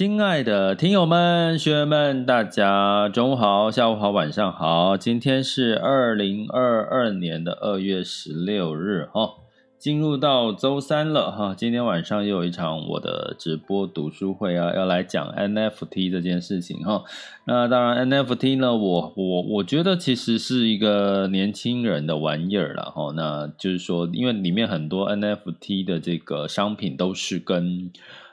亲爱的听友们、学员们，大家中午好、下午好、晚上好。今天是二零二二年的二月十六日，哈，进入到周三了，哈。今天晚上又有一场我的直播读书会啊，要来讲 NFT 这件事情，哈。那当然，NFT 呢，我我我觉得其实是一个年轻人的玩意儿了，哈。那就是说，因为里面很多 NFT 的这个商品都是跟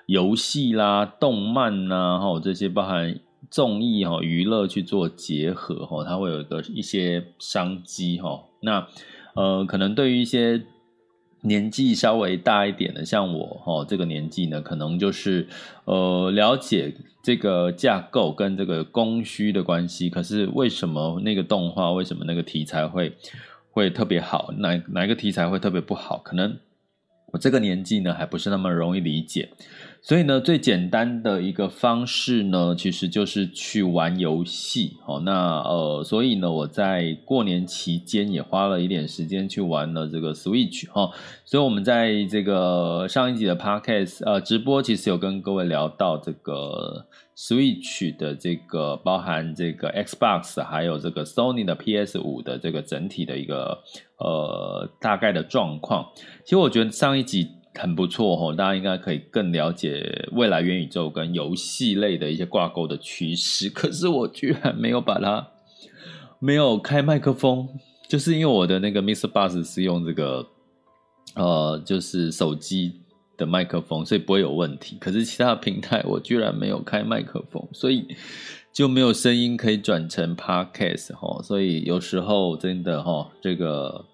游戏啦、动漫呐，哈，这些包含综艺哈、娱乐去做结合哈，它会有一个一些商机哈。那呃，可能对于一些年纪稍微大一点的，像我哈这个年纪呢，可能就是呃了解这个架构跟这个供需的关系。可是为什么那个动画，为什么那个题材会会特别好？哪哪一个题材会特别不好？可能我这个年纪呢，还不是那么容易理解。所以呢，最简单的一个方式呢，其实就是去玩游戏。好，那呃，所以呢，我在过年期间也花了一点时间去玩了这个 Switch 哈。所以我们在这个上一集的 Podcast 呃直播，其实有跟各位聊到这个 Switch 的这个包含这个 Xbox 还有这个 Sony 的 PS 五的这个整体的一个呃大概的状况。其实我觉得上一集。很不错哦，大家应该可以更了解未来元宇宙跟游戏类的一些挂钩的趋势。可是我居然没有把它没有开麦克风，就是因为我的那个 Mr. Bus 是用这个呃，就是手机的麦克风，所以不会有问题。可是其他平台我居然没有开麦克风，所以就没有声音可以转成 Podcast 哈。所以有时候真的哈，这个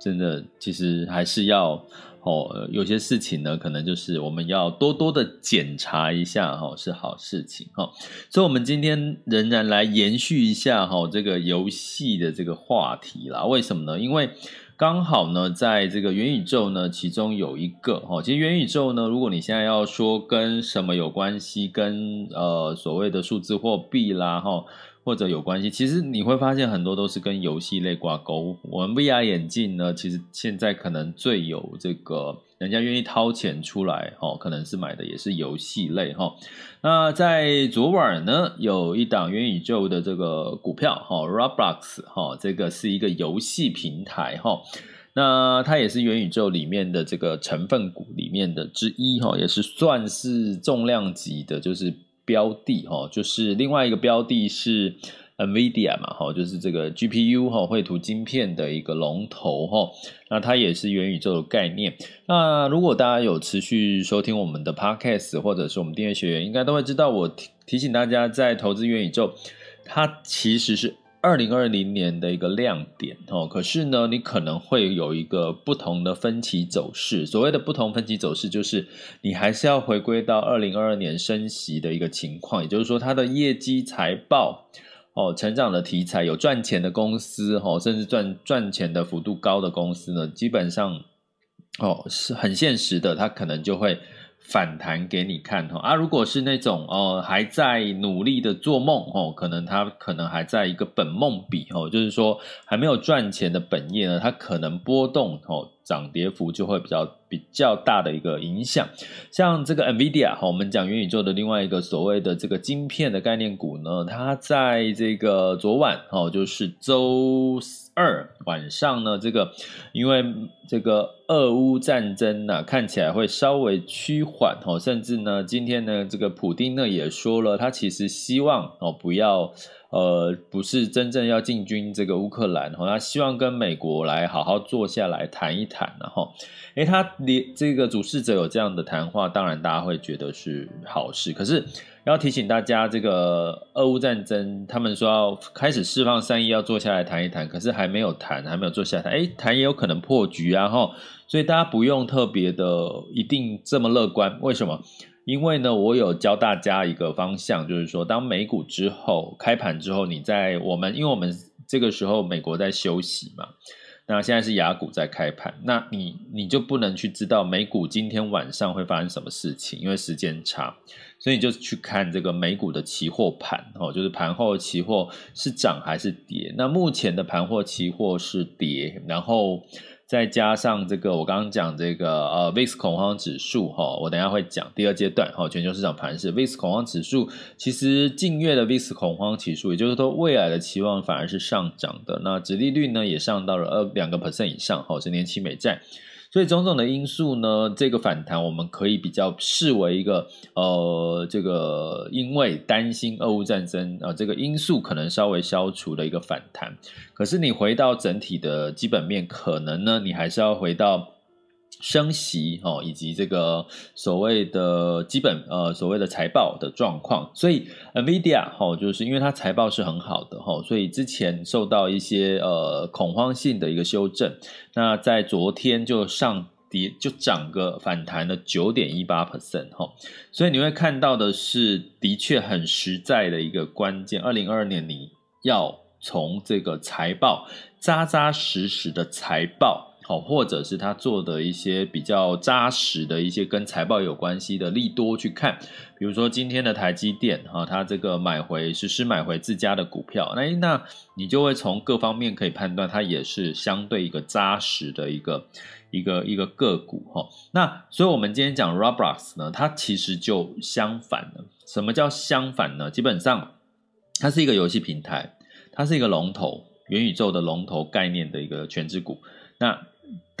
真的其实还是要。哦，有些事情呢，可能就是我们要多多的检查一下，哈，是好事情，哈。所以，我们今天仍然来延续一下，哈，这个游戏的这个话题啦。为什么呢？因为刚好呢，在这个元宇宙呢，其中有一个，哈，其实元宇宙呢，如果你现在要说跟什么有关系，跟呃所谓的数字货币啦，哈。或者有关系，其实你会发现很多都是跟游戏类挂钩。我们 VR 眼镜呢，其实现在可能最有这个人家愿意掏钱出来，哈，可能是买的也是游戏类，哈。那在昨晚呢，有一档元宇宙的这个股票，哈，Roblox，哈，这个是一个游戏平台，哈。那它也是元宇宙里面的这个成分股里面的之一，哈，也是算是重量级的，就是。标的哈，就是另外一个标的是 NVIDIA 嘛，哈，就是这个 GPU 哈，绘图晶片的一个龙头哈，那它也是元宇宙的概念。那如果大家有持续收听我们的 Podcast 或者是我们订阅学员，应该都会知道，我提提醒大家在投资元宇宙，它其实是。二零二零年的一个亮点哦，可是呢，你可能会有一个不同的分歧走势。所谓的不同分歧走势，就是你还是要回归到二零二二年升息的一个情况，也就是说，它的业绩财报哦，成长的题材有赚钱的公司哦，甚至赚赚钱的幅度高的公司呢，基本上哦是很现实的，它可能就会。反弹给你看哈。啊，如果是那种哦还在努力的做梦哦，可能他可能还在一个本梦比哦，就是说还没有赚钱的本业呢，它可能波动哦涨跌幅就会比较比较大的一个影响。像这个 NVIDIA 哈，我们讲元宇宙的另外一个所谓的这个晶片的概念股呢，它在这个昨晚哦，就是周二晚上呢，这个因为这个俄乌战争呢、啊，看起来会稍微趋缓哦，甚至呢，今天呢，这个普丁呢也说了，他其实希望哦不要。呃，不是真正要进军这个乌克兰，哈他希望跟美国来好好坐下来谈一谈，然后，诶，他连这个主事者有这样的谈话，当然大家会觉得是好事。可是要提醒大家，这个俄乌战争，他们说要开始释放善意，要坐下来谈一谈，可是还没有谈，还没有坐下来谈，诶，谈也有可能破局啊，哈，所以大家不用特别的一定这么乐观，为什么？因为呢，我有教大家一个方向，就是说，当美股之后开盘之后，你在我们，因为我们这个时候美国在休息嘛，那现在是雅股在开盘，那你你就不能去知道美股今天晚上会发生什么事情，因为时间差，所以你就去看这个美股的期货盘哦，就是盘后期货是涨还是跌？那目前的盘货期货是跌，然后。再加上这个，我刚刚讲这个呃，VIX 恐慌指数哈，我等下会讲第二阶段哈，全球市场盘势 VIX 恐慌指数，其实近月的 VIX 恐慌指数，也就是说未来的期望反而是上涨的，那殖利率呢也上到了二两个 percent 以上哈，十年期美债。所以种种的因素呢，这个反弹我们可以比较视为一个呃，这个因为担心俄乌战争啊、这个因素可能稍微消除的一个反弹。可是你回到整体的基本面，可能呢，你还是要回到。升息哦，以及这个所谓的基本呃所谓的财报的状况，所以 NVIDIA 哈，就是因为它财报是很好的哈，所以之前受到一些呃恐慌性的一个修正，那在昨天就上跌就涨个反弹了九点一八 percent 哈，所以你会看到的是的确很实在的一个关键，二零二二年你要从这个财报扎扎实实的财报。好，或者是他做的一些比较扎实的一些跟财报有关系的利多去看，比如说今天的台积电哈，它这个买回实施买回自家的股票，那那你就会从各方面可以判断，它也是相对一个扎实的一个一个一个个股哈。那所以我们今天讲 Roblox 呢，它其实就相反了。什么叫相反呢？基本上它是一个游戏平台，它是一个龙头元宇宙的龙头概念的一个全值股，那。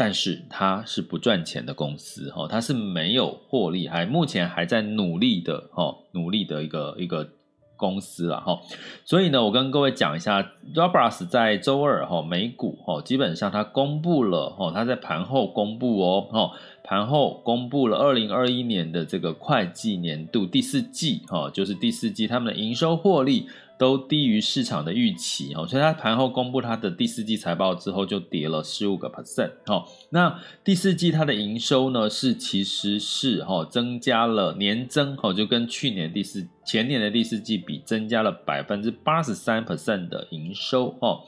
但是它是不赚钱的公司，哈，它是没有获利，还目前还在努力的，哈，努力的一个一个公司了，哈。所以呢，我跟各位讲一下，Roblox 在周二，哈，美股，哈，基本上它公布了，哈，它在盘后公布哦，哈，盘后公布了二零二一年的这个会计年度第四季，哈，就是第四季他们的营收获利。都低于市场的预期哦，所以它盘后公布它的第四季财报之后就跌了十五个 percent 哦。那第四季它的营收呢是其实是哈增加了年增哈，就跟去年第四前年的第四季比增加了百分之八十三 percent 的营收哦。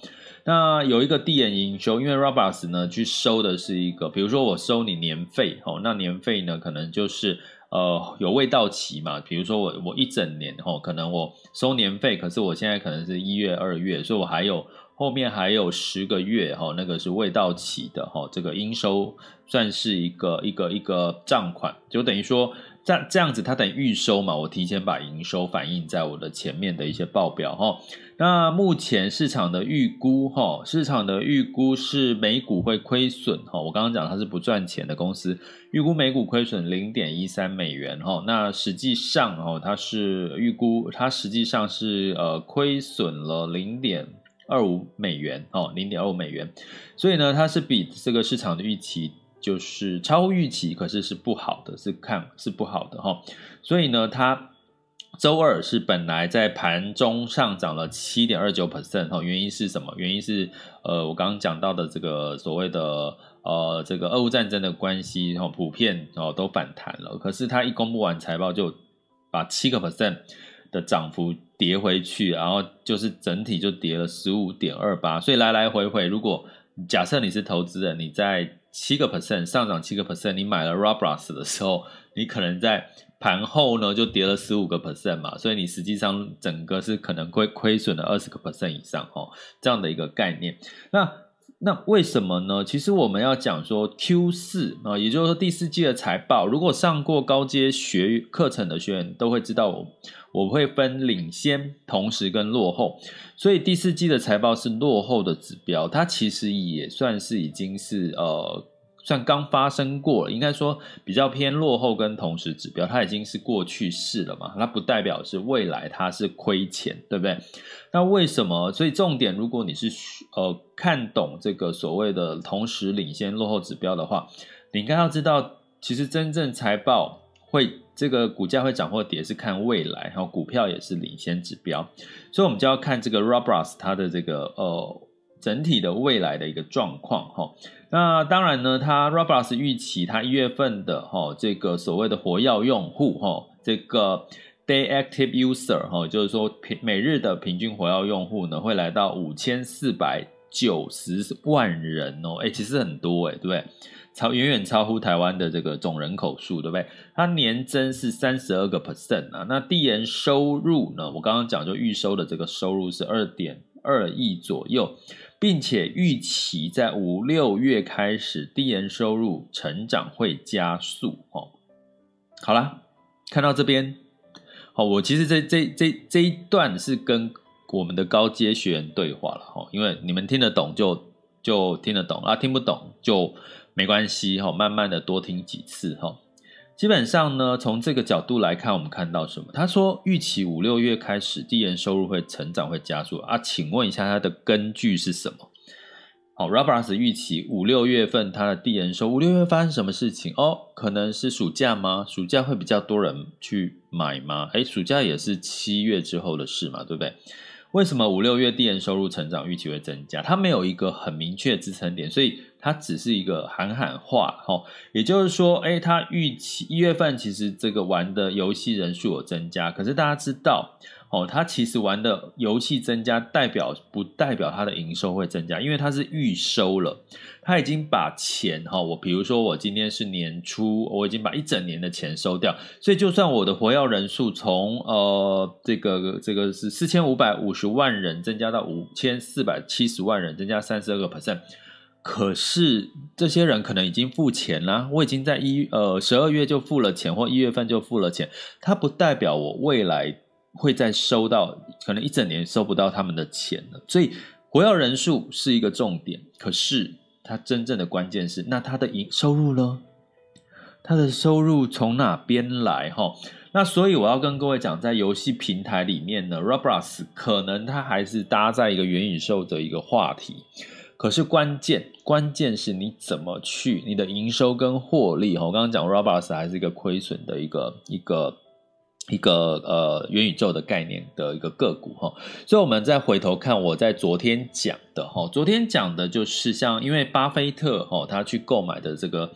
那有一个递延营收，因为 Roblox 呢去收的是一个，比如说我收你年费哦，那年费呢可能就是。呃，有未到期嘛？比如说我我一整年吼，可能我收年费，可是我现在可能是一月二月，所以我还有后面还有十个月哈，那个是未到期的哈，这个应收算是一个一个一个账款，就等于说。这这样子，它等预收嘛，我提前把营收反映在我的前面的一些报表哈。那目前市场的预估哈，市场的预估是每股会亏损哈。我刚刚讲它是不赚钱的公司，预估每股亏损零点一三美元哈。那实际上哦，它是预估它实际上是呃亏损了零点二五美元哦，零点二五美元。所以呢，它是比这个市场的预期。就是超乎预期，可是是不好的，是看是不好的哈。所以呢，它周二是本来在盘中上涨了七点二九 percent 哈。原因是什么？原因是呃，我刚刚讲到的这个所谓的呃这个俄乌战争的关系然后，普遍哦都反弹了。可是它一公布完财报，就把七个 percent 的涨幅跌回去，然后就是整体就跌了十五点二八。所以来来回回，如果假设你是投资人，你在七个 percent 上涨七个 percent，你买了 Roblox 的时候，你可能在盘后呢就跌了十五个 percent 嘛，所以你实际上整个是可能会亏损了二十个 percent 以上哦，这样的一个概念。那那为什么呢？其实我们要讲说 Q 四啊，也就是说第四季的财报，如果上过高阶学课程的学员都会知道我，我会分领先、同时跟落后，所以第四季的财报是落后的指标，它其实也算是已经是呃。算刚发生过了，应该说比较偏落后跟同时指标，它已经是过去式了嘛，它不代表是未来它是亏钱，对不对？那为什么？所以重点，如果你是呃看懂这个所谓的同时领先落后指标的话，你应该要知道，其实真正财报会这个股价会涨或跌是看未来，然后股票也是领先指标，所以我们就要看这个 Robust 它的这个呃整体的未来的一个状况哈。那当然呢，它 Roblox 预期它一月份的哈这个所谓的活跃用户哈，这个 Day Active User 哈，就是说平每日的平均活跃用户呢会来到五千四百九十万人哦，哎，其实很多哎，对不对？超远远超乎台湾的这个总人口数，对不对？它年增是三十二个 percent 啊。那递延收入呢？我刚刚讲就预收的这个收入是二点二亿左右。并且预期在五六月开始，低延收入成长会加速哦。好啦，看到这边，好，我其实这这这这一段是跟我们的高阶学员对话了哈，因为你们听得懂就就听得懂啊，听不懂就没关系哈，慢慢的多听几次哈。基本上呢，从这个角度来看，我们看到什么？他说预期五六月开始递延收入会成长会加速啊，请问一下它的根据是什么？好，Roblox 预期五六月份它的递延收，五六月发生什么事情？哦，可能是暑假吗？暑假会比较多人去买吗？诶，暑假也是七月之后的事嘛，对不对？为什么五六月递延收入成长预期会增加？它没有一个很明确的支撑点，所以。它只是一个喊喊话，哈，也就是说，哎，它预期一月份其实这个玩的游戏人数有增加，可是大家知道，哦，他其实玩的游戏增加，代表不代表他的营收会增加？因为他是预收了，他已经把钱，哈，我比如说我今天是年初，我已经把一整年的钱收掉，所以就算我的活跃人数从呃这个这个是四千五百五十万人增加到五千四百七十万人，增加三十二个 percent。可是这些人可能已经付钱了，我已经在一呃十二月就付了钱，或一月份就付了钱，它不代表我未来会再收到，可能一整年收不到他们的钱了。所以活跃人数是一个重点，可是它真正的关键是，那它的营收入呢？它的收入从哪边来？哈，那所以我要跟各位讲，在游戏平台里面呢，Roblox 可能它还是搭在一个元宇宙的一个话题。可是关键，关键是你怎么去你的营收跟获利。我刚刚讲 Roblox 还是一个亏损的一个一个一个呃元宇宙的概念的一个个股哈。所以我们再回头看我在昨天讲的哈，昨天讲的就是像因为巴菲特哈他去购买的这个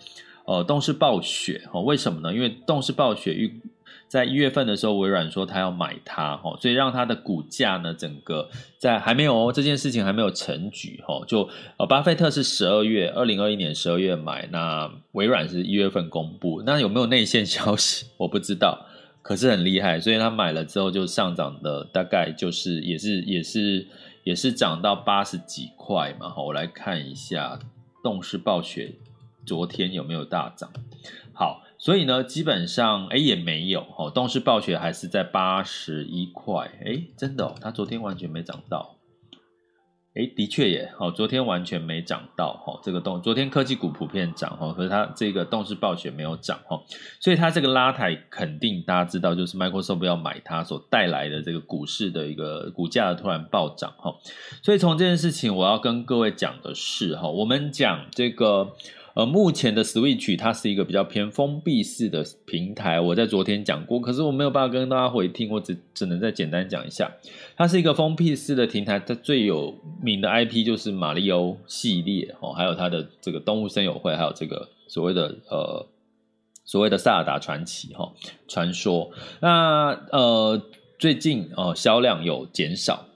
呃动视暴雪哈，为什么呢？因为动视暴雪预。在一月份的时候，微软说他要买它，所以让它的股价呢，整个在还没有这件事情还没有成局，就呃，巴菲特是十二月二零二一年十二月买，那微软是一月份公布，那有没有内线消息 我不知道，可是很厉害，所以他买了之后就上涨的大概就是也是也是也是涨到八十几块嘛，好，我来看一下动视暴雪昨天有没有大涨，好。所以呢，基本上哎也没有哦，动视暴雪还是在八十一块，哎，真的哦，它昨天完全没涨到，哎，的确也好，昨天完全没涨到哈，这个动，昨天科技股普遍涨哈，可是它这个动视暴雪没有涨哈，所以它这个拉抬肯定大家知道，就是 Microsoft 要买它所带来的这个股市的一个股价的突然暴涨哈，所以从这件事情我要跟各位讲的是哈，我们讲这个。呃，目前的 Switch 它是一个比较偏封闭式的平台，我在昨天讲过，可是我没有办法跟大家回听，我只只能再简单讲一下，它是一个封闭式的平台，它最有名的 IP 就是马里欧系列哦，还有它的这个动物森友会，还有这个所谓的呃所谓的萨尔达传奇哈传说，那呃最近哦销量有减少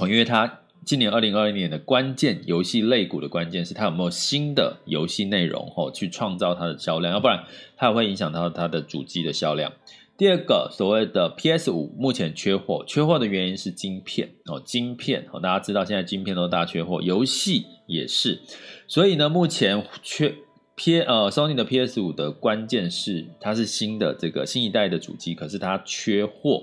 哦，因为它。今年二零二一年的关键游戏类股的关键是它有没有新的游戏内容哦，去创造它的销量，要不然它也会影响到它的主机的销量。第二个，所谓的 PS 五目前缺货，缺货的原因是晶片哦，晶片哦，大家知道现在晶片都大缺货，游戏也是。所以呢，目前缺 P 呃 Sony 的 PS 五的关键是它是新的这个新一代的主机，可是它缺货。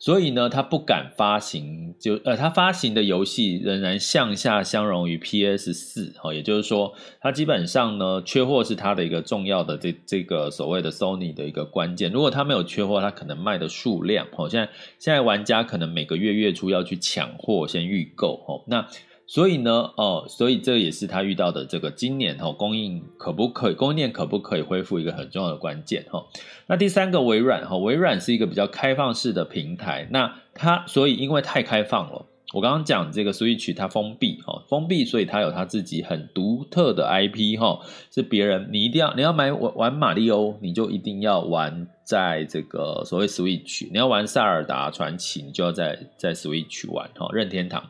所以呢，他不敢发行，就呃，他发行的游戏仍然向下相容于 PS 四，哦，也就是说，它基本上呢，缺货是它的一个重要的这这个所谓的 Sony 的一个关键。如果它没有缺货，它可能卖的数量，哦，现在现在玩家可能每个月月初要去抢货，先预购，哦，那。所以呢，哦，所以这也是他遇到的这个今年哈供应可不可以供应链可不可以恢复一个很重要的关键哈。那第三个微软哈，微软是一个比较开放式的平台，那它所以因为太开放了，我刚刚讲这个 Switch 它封闭哈，封闭，所以它有它自己很独特的 IP 哈，是别人你一定要你要买玩玩马里欧，你就一定要玩在这个所谓 Switch，你要玩萨尔达传奇，你就要在在 Switch 玩哈，任天堂。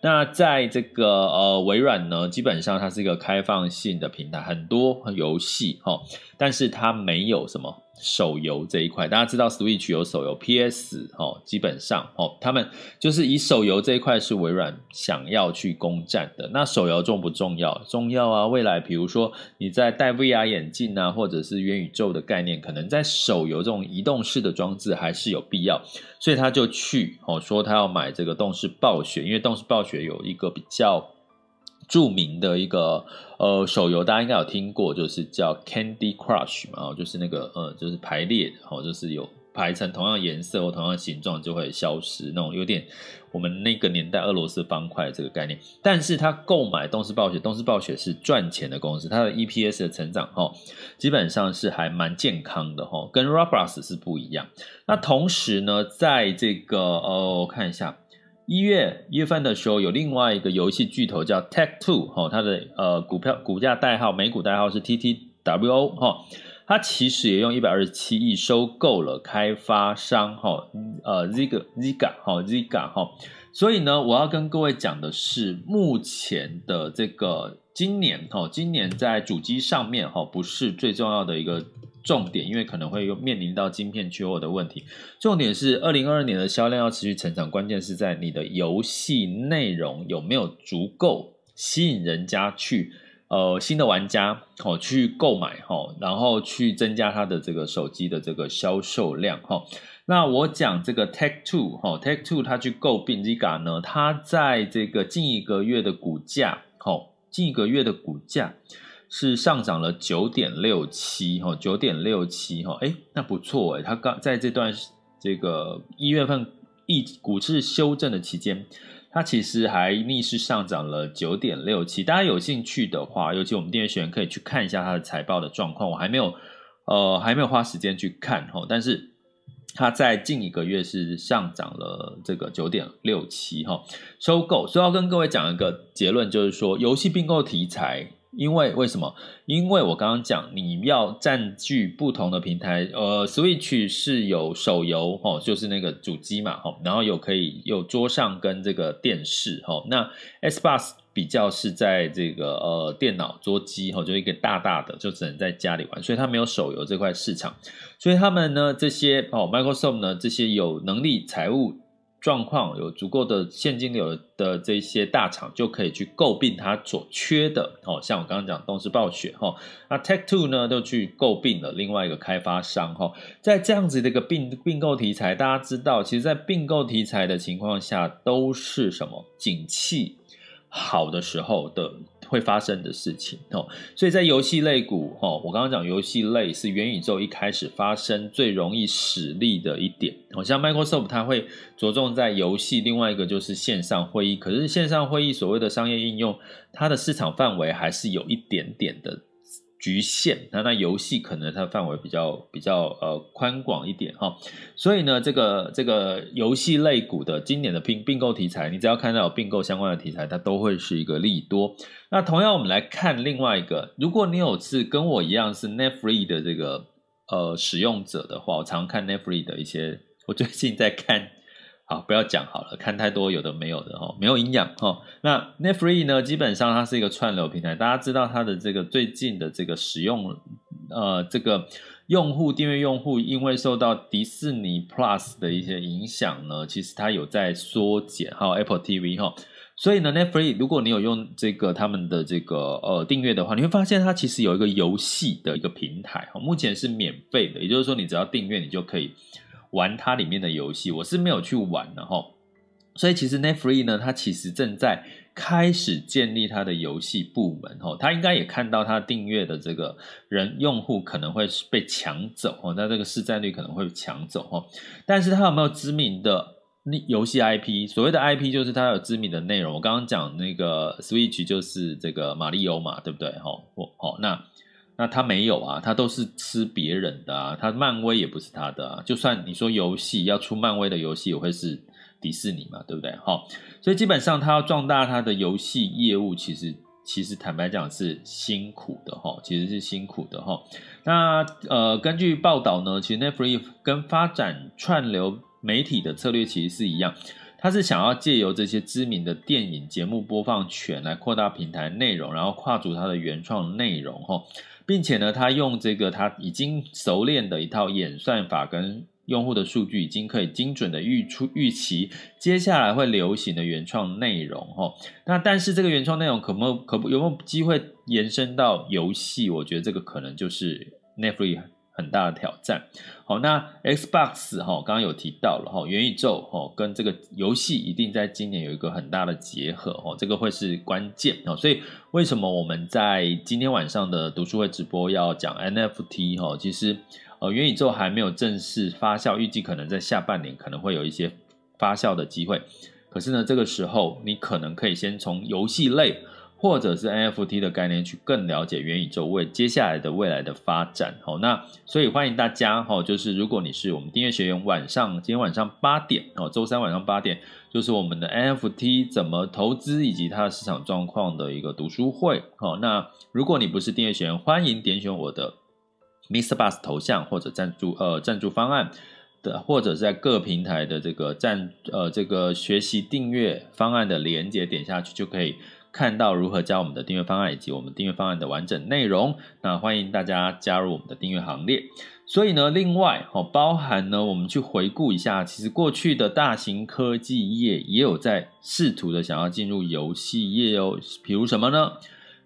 那在这个呃微软呢，基本上它是一个开放性的平台，很多游戏哈，但是它没有什么手游这一块。大家知道 Switch 有手游，PS 哦，基本上哦，他们就是以手游这一块是微软想要去攻占的。那手游重不重要？重要啊！未来比如说你在戴 VR 眼镜啊，或者是元宇宙的概念，可能在手游这种移动式的装置还是有必要。所以他就去哦，说他要买这个动视暴雪，因为动视暴雪有一个比较著名的一个呃手游，大家应该有听过，就是叫 Candy Crush 嘛，就是那个呃就是排列，哦，就是有排成同样颜色或同样形状就会消失那种，有点我们那个年代俄罗斯方块这个概念。但是他购买东视暴雪，东视暴雪是赚钱的公司，它的 EPS 的成长哦，基本上是还蛮健康的哦，跟 Roblox 是不一样。那同时呢，在这个呃，我看一下一月一月份的时候，有另外一个游戏巨头叫 Take Two 哈，它的呃股票股价代号美股代号是 TTWO 哈，它其实也用一百二十七亿收购了开发商哈呃 Zynga Zynga 哈 Zynga 哈，所以呢，我要跟各位讲的是，目前的这个今年哈，今年在主机上面哈，不是最重要的一个。重点，因为可能会有面临到晶片缺货的问题。重点是二零二二年的销量要持续成长，关键是在你的游戏内容有没有足够吸引人家去，呃，新的玩家哦去购买哈，然后去增加它的这个手机的这个销售量哈。那我讲这个 Take Two 哈，Take Two 它去购并 Zynga 呢，它在这个近一个月的股价，哈，近一个月的股价。是上涨了九点六七哈，九点六七哈，哎，那不错哎，它刚在这段这个一月份一股市修正的期间，它其实还逆势上涨了九点六七。大家有兴趣的话，尤其我们订阅学员可以去看一下它的财报的状况。我还没有呃还没有花时间去看哈，但是它在近一个月是上涨了这个九点六七哈，收购。所以要跟各位讲一个结论，就是说游戏并购题材。因为为什么？因为我刚刚讲，你要占据不同的平台，呃，Switch 是有手游哦，就是那个主机嘛，哦，然后有可以有桌上跟这个电视，哦，那 Xbox 比较是在这个呃电脑桌机，哦，就一个大大的，就只能在家里玩，所以它没有手游这块市场，所以他们呢这些哦，Microsoft 呢这些有能力财务。状况有足够的现金流的这些大厂就可以去购并它所缺的哦，像我刚刚讲动视暴雪哈，那 Take Two 呢就去购并了另外一个开发商哈，在这样子的一个并并购题材，大家知道，其实，在并购题材的情况下，都是什么景气好的时候的。会发生的事情哦，所以在游戏类股哦，我刚刚讲游戏类是元宇宙一开始发生最容易使力的一点，好像 Microsoft 它会着重在游戏，另外一个就是线上会议，可是线上会议所谓的商业应用，它的市场范围还是有一点点的。局限，那那游戏可能它范围比较比较呃宽广一点哈，所以呢，这个这个游戏类股的今年的并并购题材，你只要看到有并购相关的题材，它都会是一个利多。那同样我们来看另外一个，如果你有是跟我一样是 Netflix 的这个呃使用者的话，我常看 Netflix 的一些，我最近在看。好，不要讲好了，看太多有的没有的哈，没有营养哈。那 Netflix 呢，基本上它是一个串流平台，大家知道它的这个最近的这个使用，呃，这个用户订阅用户，因为受到迪士尼 Plus 的一些影响呢，其实它有在缩减，还有 Apple TV 哈。所以呢，Netflix 如果你有用这个他们的这个呃订阅的话，你会发现它其实有一个游戏的一个平台，目前是免费的，也就是说你只要订阅，你就可以玩它里面的游戏。我是没有去玩的哈，所以其实 Netflix 呢，它其实正在开始建立它的游戏部门哈，它应该也看到它订阅的这个人用户可能会被抢走哦，那这个市占率可能会抢走哈，但是它有没有知名的那？游戏 IP，所谓的 IP 就是它有知名的内容。我刚刚讲那个 Switch 就是这个马里欧嘛，对不对？好，好，那那他没有啊，他都是吃别人的啊。他漫威也不是他的啊。就算你说游戏要出漫威的游戏，也会是迪士尼嘛，对不对？好，所以基本上他要壮大他的游戏业务，其实其实坦白讲是辛苦的哈，其实是辛苦的哈。那呃，根据报道呢，其实 Netflix 跟发展串流。媒体的策略其实是一样，他是想要借由这些知名的电影节目播放权来扩大平台内容，然后跨足它的原创内容哈，并且呢，他用这个他已经熟练的一套演算法跟用户的数据，已经可以精准的预出预期接下来会流行的原创内容哈。那但是这个原创内容可没有可不有没有机会延伸到游戏？我觉得这个可能就是 Netflix。很大的挑战。好，那 Xbox 哈，刚刚有提到了哈，元宇宙哈，跟这个游戏一定在今年有一个很大的结合哈，这个会是关键哦。所以为什么我们在今天晚上的读书会直播要讲 NFT 哈？其实呃，元宇宙还没有正式发酵，预计可能在下半年可能会有一些发酵的机会。可是呢，这个时候你可能可以先从游戏类。或者是 NFT 的概念，去更了解元宇宙为接下来的未来的发展。好，那所以欢迎大家哈，就是如果你是我们订阅学员，晚上今天晚上八点哦，周三晚上八点，就是我们的 NFT 怎么投资以及它的市场状况的一个读书会。好，那如果你不是订阅学员，欢迎点选我的 Mr. Bus 头像或者赞助呃赞助方案的，或者是在各平台的这个赞呃这个学习订阅方案的连接点下去就可以。看到如何加我们的订阅方案以及我们订阅方案的完整内容，那欢迎大家加入我们的订阅行列。所以呢，另外哦，包含呢，我们去回顾一下，其实过去的大型科技业也有在试图的想要进入游戏业哦，比如什么呢？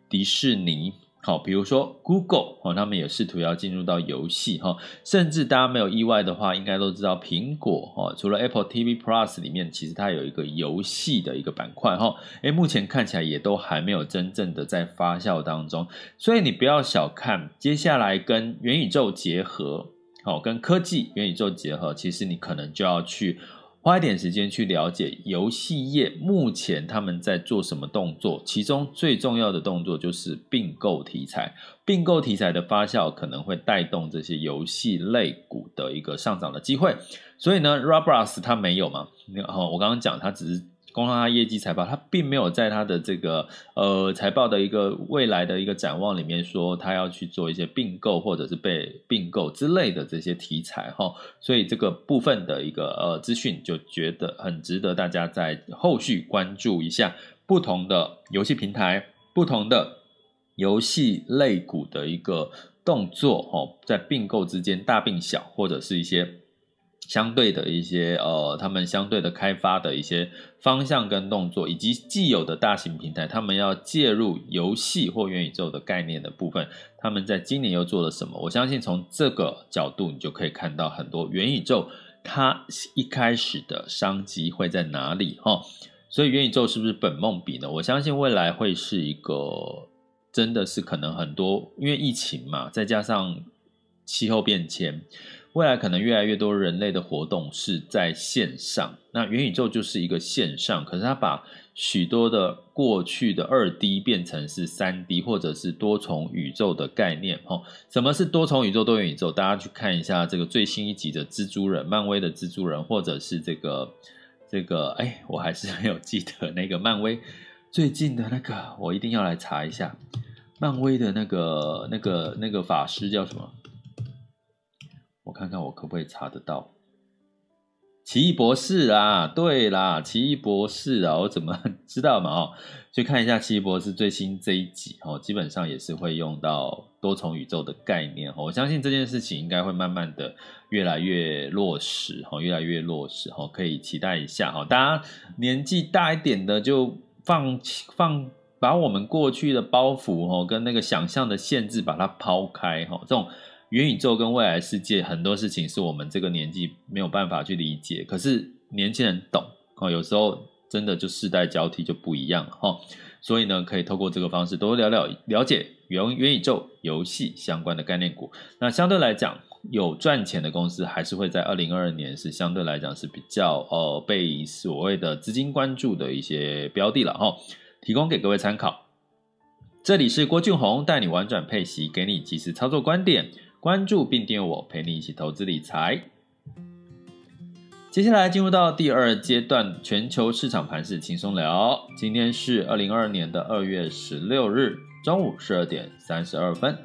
迪士尼。好，比如说 Google 哦，他们也试图要进入到游戏哈，甚至大家没有意外的话，应该都知道苹果哈，除了 Apple TV Plus 里面，其实它有一个游戏的一个板块哈，诶，目前看起来也都还没有真正的在发酵当中，所以你不要小看接下来跟元宇宙结合，好，跟科技元宇宙结合，其实你可能就要去。花一点时间去了解游戏业目前他们在做什么动作，其中最重要的动作就是并购题材。并购题材的发酵可能会带动这些游戏类股的一个上涨的机会。所以呢，Roblox 它没有嘛？我刚刚讲它只是。公告他业绩财报，他并没有在他的这个呃财报的一个未来的一个展望里面说他要去做一些并购或者是被并购之类的这些题材哈，所以这个部分的一个呃资讯就觉得很值得大家在后续关注一下不同的游戏平台、不同的游戏类股的一个动作哈，在并购之间大并小或者是一些。相对的一些呃，他们相对的开发的一些方向跟动作，以及既有的大型平台，他们要介入游戏或元宇宙的概念的部分，他们在今年又做了什么？我相信从这个角度，你就可以看到很多元宇宙它一开始的商机会在哪里哈。所以元宇宙是不是本梦比呢？我相信未来会是一个真的是可能很多，因为疫情嘛，再加上气候变迁。未来可能越来越多人类的活动是在线上，那元宇宙就是一个线上，可是它把许多的过去的二 D 变成是三 D 或者是多重宇宙的概念。哈，什么是多重宇宙、多元宇宙？大家去看一下这个最新一集的蜘蛛人，漫威的蜘蛛人，或者是这个这个，哎，我还是没有记得那个漫威最近的那个，我一定要来查一下，漫威的那个那个那个法师叫什么？看看我可不可以查得到，奇异博士啊，对啦，奇异博士啊，我怎么知道嘛？哦，去看一下奇异博士最新这一集哦，基本上也是会用到多重宇宙的概念。我相信这件事情应该会慢慢的越来越落实哦，越来越落实哦，可以期待一下哈。大家年纪大一点的就放放把我们过去的包袱哦，跟那个想象的限制把它抛开哈，这种元宇宙跟未来世界很多事情是我们这个年纪没有办法去理解，可是年轻人懂哦，有时候真的就世代交替就不一样哈。所以呢，可以透过这个方式多聊聊了解元元宇宙游戏相关的概念股。那相对来讲，有赚钱的公司还是会在二零二二年是相对来讲是比较呃被所谓的资金关注的一些标的了哈，提供给各位参考。这里是郭俊宏带你玩转配息，给你即时操作观点，关注并订阅我，陪你一起投资理财。接下来进入到第二阶段，全球市场盘势轻松聊。今天是二零二二年的二月十六日中午十二点三十二分。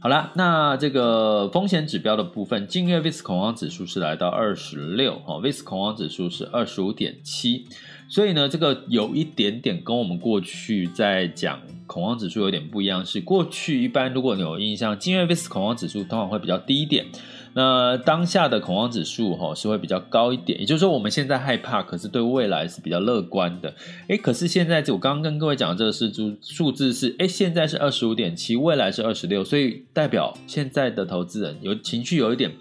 好了，那这个风险指标的部分，近月 VIX 恐慌指数是来到二十六，哈，VIX 恐慌指数是二十五点七，所以呢，这个有一点点跟我们过去在讲恐慌指数有点不一样，是过去一般如果你有印象，金月 VIX 恐慌指数通常会比较低一点。那当下的恐慌指数哈是会比较高一点，也就是说我们现在害怕，可是对未来是比较乐观的。诶，可是现在就我刚刚跟各位讲的这个是数数字是，诶，现在是二十五点七，未来是二十六，所以代表现在的投资人有情绪有一点。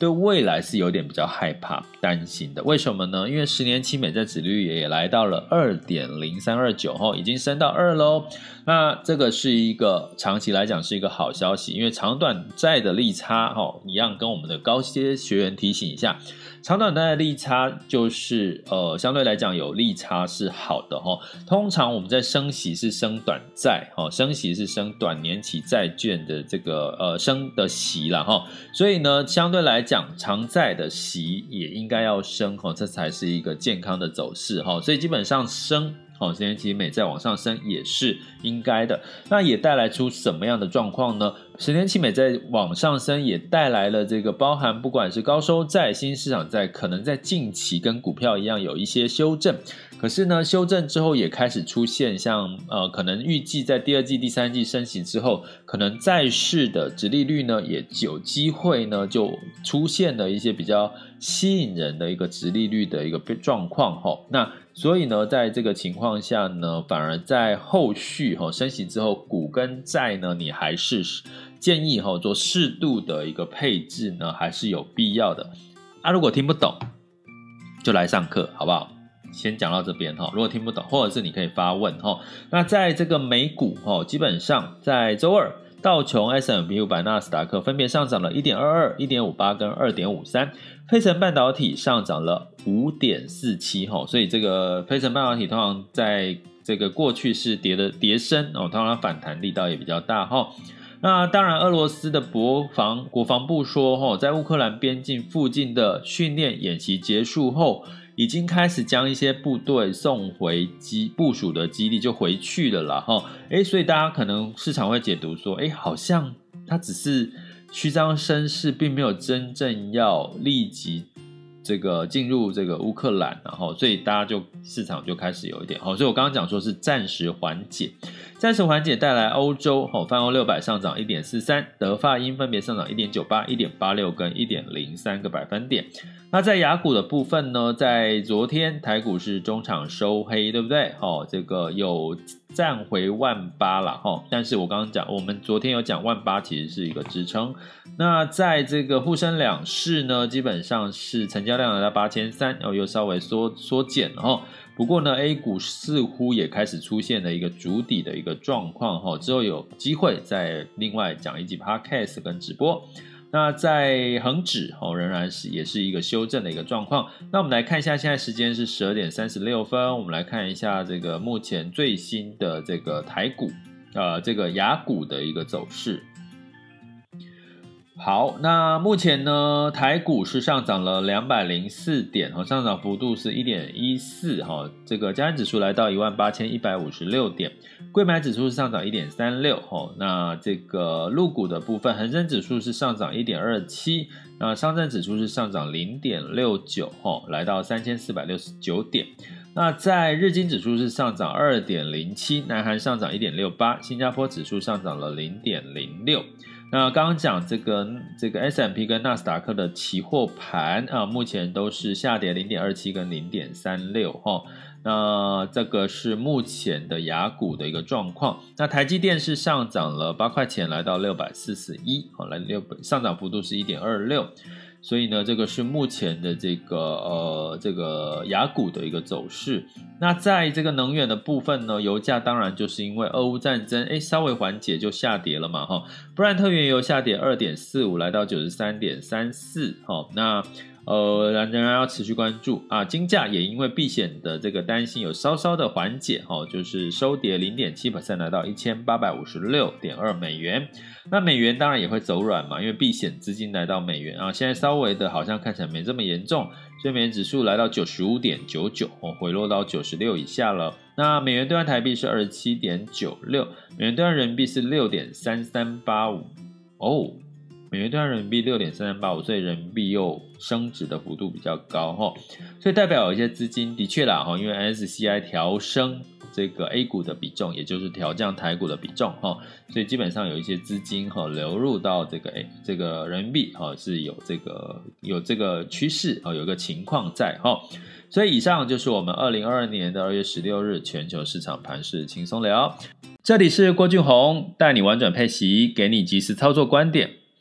对未来是有点比较害怕、担心的，为什么呢？因为十年期美债指率也来到了二点零三二九，已经升到二喽。那这个是一个长期来讲是一个好消息，因为长短债的利差，哈，一样跟我们的高阶学员提醒一下。长短债的利差就是，呃，相对来讲有利差是好的哈。通常我们在升息是升短债，哈，升息是升短年期债券的这个呃升的息了哈。所以呢，相对来讲，长债的息也应该要升哈，这才是一个健康的走势哈。所以基本上升。哦，十年期美债往上升也是应该的，那也带来出什么样的状况呢？十年期美债往上升，也带来了这个包含不管是高收债、新市场债，可能在近期跟股票一样有一些修正。可是呢，修正之后也开始出现像呃，可能预计在第二季、第三季升息之后，可能债市的殖利率呢也有机会呢就出现了一些比较吸引人的一个殖利率的一个状况哈。那所以呢，在这个情况下呢，反而在后续哈升息之后，股跟债呢，你还是建议哈做适度的一个配置呢，还是有必要的。啊，如果听不懂，就来上课好不好？先讲到这边哈。如果听不懂，或者是你可以发问哈。那在这个美股哈，基本上在周二，道琼 S M P 五百、纳斯达克分别上涨了一点二二、一点五八跟二点五三。费城半导体上涨了五点四七哈，所以这个费城半导体通常在这个过去是跌的跌升哦，通常反弹力道也比较大哈。那当然，俄罗斯的国防国防部说哈，在乌克兰边境附近的训练演习结束后，已经开始将一些部队送回基部署的基地就回去了啦哈。诶，所以大家可能市场会解读说，诶，好像他只是。虚张声势，并没有真正要立即这个进入这个乌克兰，然后所以大家就市场就开始有一点好，所以我刚刚讲说是暂时缓解，暂时缓解带来欧洲哦，泛欧六百上涨一点四三，德法英分别上涨一点九八、一点八六跟一点零三个百分点。那在雅股的部分呢，在昨天台股是中场收黑，对不对？哦，这个有站回万八了哈，但是我刚刚讲，我们昨天有讲万八其实是一个支撑。那在这个沪深两市呢，基本上是成交量来到八千三，然后又稍微缩缩减了哈。不过呢，A 股似乎也开始出现了一个筑底的一个状况哈，之后有机会再另外讲一集 Podcast 跟直播。那在恒指哦，仍然是也是一个修正的一个状况。那我们来看一下，现在时间是十二点三十六分，我们来看一下这个目前最新的这个台股，呃，这个雅股的一个走势。好，那目前呢，台股是上涨了两百零四点，哈，上涨幅度是一点一四，哈，这个加权指数来到一万八千一百五十六点，柜买指数是上涨一点三六，哈，那这个陆股的部分，恒生指数是上涨一点二七，那上证指数是上涨零点六九，哈，来到三千四百六十九点，那在日经指数是上涨二点零七，南韩上涨一点六八，新加坡指数上涨了零点零六。那刚刚讲这个这个 S M P 跟纳斯达克的期货盘啊，目前都是下跌零点二七跟零点三六哈。那这个是目前的雅股的一个状况。那台积电是上涨了八块钱，来到六百四十一，好，来六上涨幅度是一点二六。所以呢，这个是目前的这个呃这个雅股的一个走势。那在这个能源的部分呢，油价当然就是因为俄乌战争，哎，稍微缓解就下跌了嘛，哈。布兰特原油下跌二点四五，来到九十三点三四，哈。那呃，然仍然要持续关注啊。金价也因为避险的这个担心，有稍稍的缓解，哈，就是收跌零点七 percent，来到一千八百五十六点二美元。那美元当然也会走软嘛，因为避险资金来到美元啊，现在稍微的好像看起来没这么严重，所以美元指数来到九十五点九九，哦，回落到九十六以下了。那美元兑换台币是二十七点九六，美元兑换人民币是六点三三八五，哦。美元兑人民币六点三三八五，所以人民币又升值的幅度比较高哈，所以代表有一些资金的确啦哈，因为 S C I 调升这个 A 股的比重，也就是调降台股的比重哈，所以基本上有一些资金哈流入到这个 A 这个人民币哈是有这个有这个趋势啊，有个情况在哈，所以以上就是我们二零二二年的二月十六日全球市场盘势轻松聊，这里是郭俊宏带你玩转配息，给你即时操作观点。